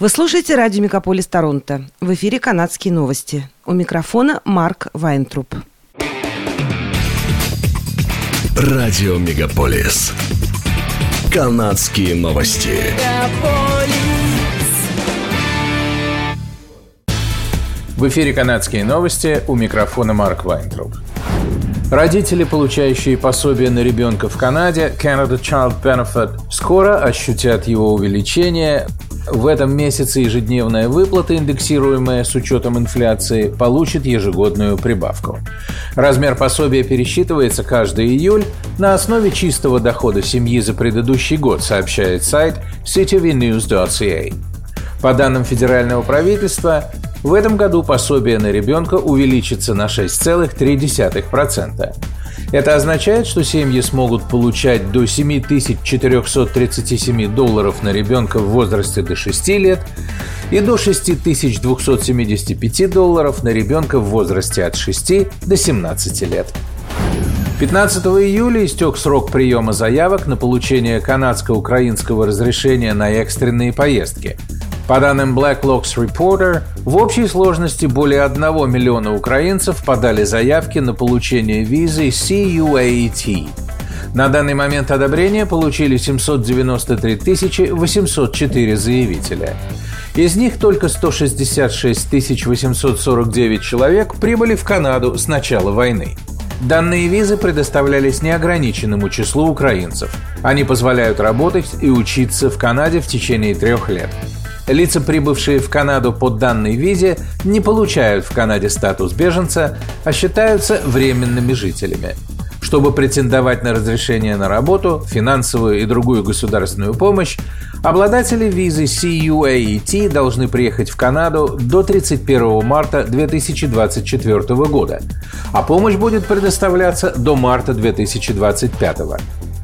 Вы слушаете радио «Мегаполис Торонто». В эфире канадские новости. У микрофона Марк Вайнтруп. Радио «Мегаполис». Канадские новости. В эфире «Канадские новости» у микрофона Марк Вайнтруп. Родители, получающие пособие на ребенка в Канаде, Canada Child Benefit, скоро ощутят его увеличение. В этом месяце ежедневная выплата, индексируемая с учетом инфляции, получит ежегодную прибавку. Размер пособия пересчитывается каждый июль на основе чистого дохода семьи за предыдущий год, сообщает сайт cityvnews.ca. По данным федерального правительства, в этом году пособие на ребенка увеличится на 6,3%. Это означает, что семьи смогут получать до 7437 долларов на ребенка в возрасте до 6 лет и до 6275 долларов на ребенка в возрасте от 6 до 17 лет. 15 июля истек срок приема заявок на получение канадско-украинского разрешения на экстренные поездки – по данным Black Locks Reporter, в общей сложности более 1 миллиона украинцев подали заявки на получение визы CUAT. На данный момент одобрения получили 793 804 заявителя. Из них только 166 849 человек прибыли в Канаду с начала войны. Данные визы предоставлялись неограниченному числу украинцев. Они позволяют работать и учиться в Канаде в течение трех лет. Лица, прибывшие в Канаду по данной визе, не получают в Канаде статус беженца, а считаются временными жителями. Чтобы претендовать на разрешение на работу, финансовую и другую государственную помощь, обладатели визы CUAET должны приехать в Канаду до 31 марта 2024 года, а помощь будет предоставляться до марта 2025 года.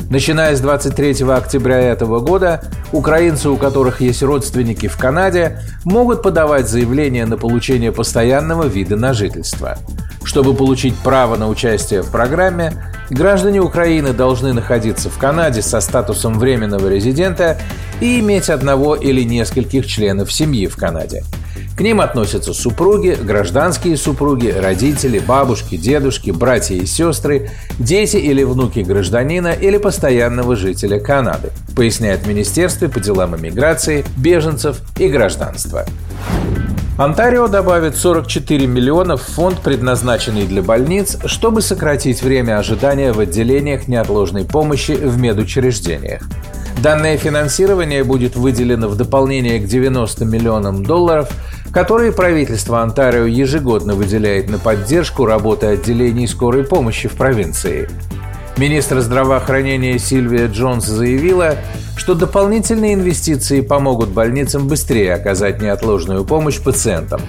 Начиная с 23 октября этого года, украинцы, у которых есть родственники в Канаде, могут подавать заявление на получение постоянного вида на жительство. Чтобы получить право на участие в программе, граждане Украины должны находиться в Канаде со статусом временного резидента и иметь одного или нескольких членов семьи в Канаде – к ним относятся супруги, гражданские супруги, родители, бабушки, дедушки, братья и сестры, дети или внуки гражданина или постоянного жителя Канады, поясняет Министерство по делам иммиграции, беженцев и гражданства. Онтарио добавит 44 миллиона в фонд, предназначенный для больниц, чтобы сократить время ожидания в отделениях неотложной помощи в медучреждениях. Данное финансирование будет выделено в дополнение к 90 миллионам долларов, которые правительство Онтарио ежегодно выделяет на поддержку работы отделений скорой помощи в провинции. Министр здравоохранения Сильвия Джонс заявила, что дополнительные инвестиции помогут больницам быстрее оказать неотложную помощь пациентам.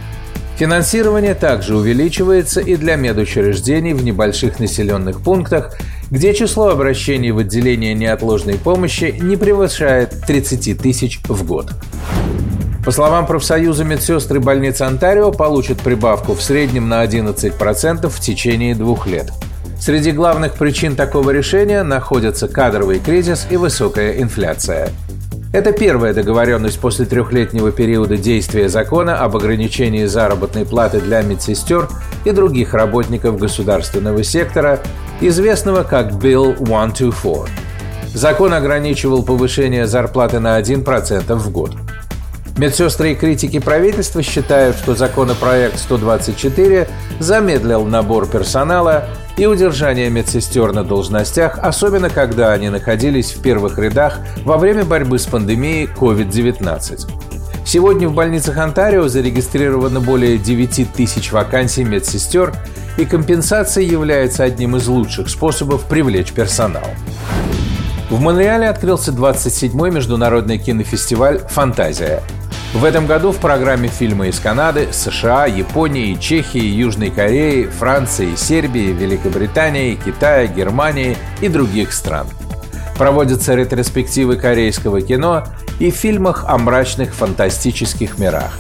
Финансирование также увеличивается и для медучреждений в небольших населенных пунктах, где число обращений в отделение неотложной помощи не превышает 30 тысяч в год. По словам профсоюза медсестры больницы Онтарио получат прибавку в среднем на 11% в течение двух лет. Среди главных причин такого решения находятся кадровый кризис и высокая инфляция. Это первая договоренность после трехлетнего периода действия закона об ограничении заработной платы для медсестер и других работников государственного сектора, известного как Bill 124. Закон ограничивал повышение зарплаты на 1% в год. Медсестры и критики правительства считают, что законопроект 124 замедлил набор персонала и удержание медсестер на должностях, особенно когда они находились в первых рядах во время борьбы с пандемией COVID-19. Сегодня в больницах Онтарио зарегистрировано более 9 тысяч вакансий медсестер, и компенсация является одним из лучших способов привлечь персонал. В Монреале открылся 27-й международный кинофестиваль «Фантазия». В этом году в программе фильмы из Канады, США, Японии, Чехии, Южной Кореи, Франции, Сербии, Великобритании, Китая, Германии и других стран. Проводятся ретроспективы корейского кино и фильмах о мрачных фантастических мирах.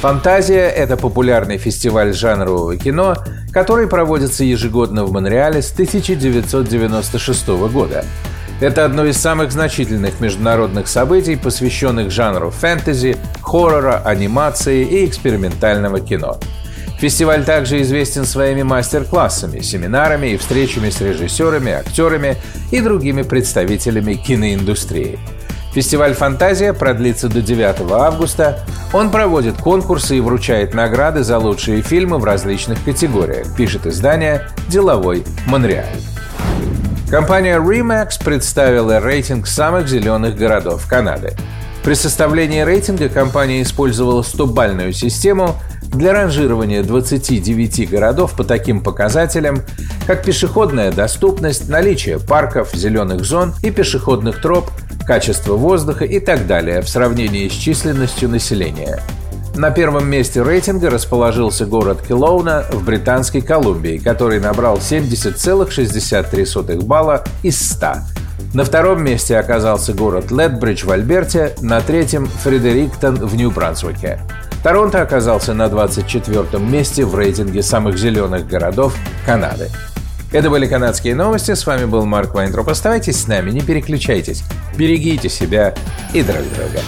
«Фантазия» — это популярный фестиваль жанрового кино, который проводится ежегодно в Монреале с 1996 года – это одно из самых значительных международных событий, посвященных жанру фэнтези, хоррора, анимации и экспериментального кино. Фестиваль также известен своими мастер-классами, семинарами и встречами с режиссерами, актерами и другими представителями киноиндустрии. Фестиваль «Фантазия» продлится до 9 августа. Он проводит конкурсы и вручает награды за лучшие фильмы в различных категориях, пишет издание «Деловой Монреаль». Компания Remax представила рейтинг самых зеленых городов Канады. При составлении рейтинга компания использовала 100-бальную систему для ранжирования 29 городов по таким показателям, как пешеходная доступность, наличие парков, зеленых зон и пешеходных троп, качество воздуха и так далее в сравнении с численностью населения. На первом месте рейтинга расположился город Келоуна в Британской Колумбии, который набрал 70,63 балла из 100. На втором месте оказался город Летбридж в Альберте, на третьем – Фредериктон в Нью-Брансуике. Торонто оказался на 24 месте в рейтинге самых зеленых городов Канады. Это были канадские новости. С вами был Марк Вайнтроп. Оставайтесь с нами, не переключайтесь. Берегите себя и друг друга.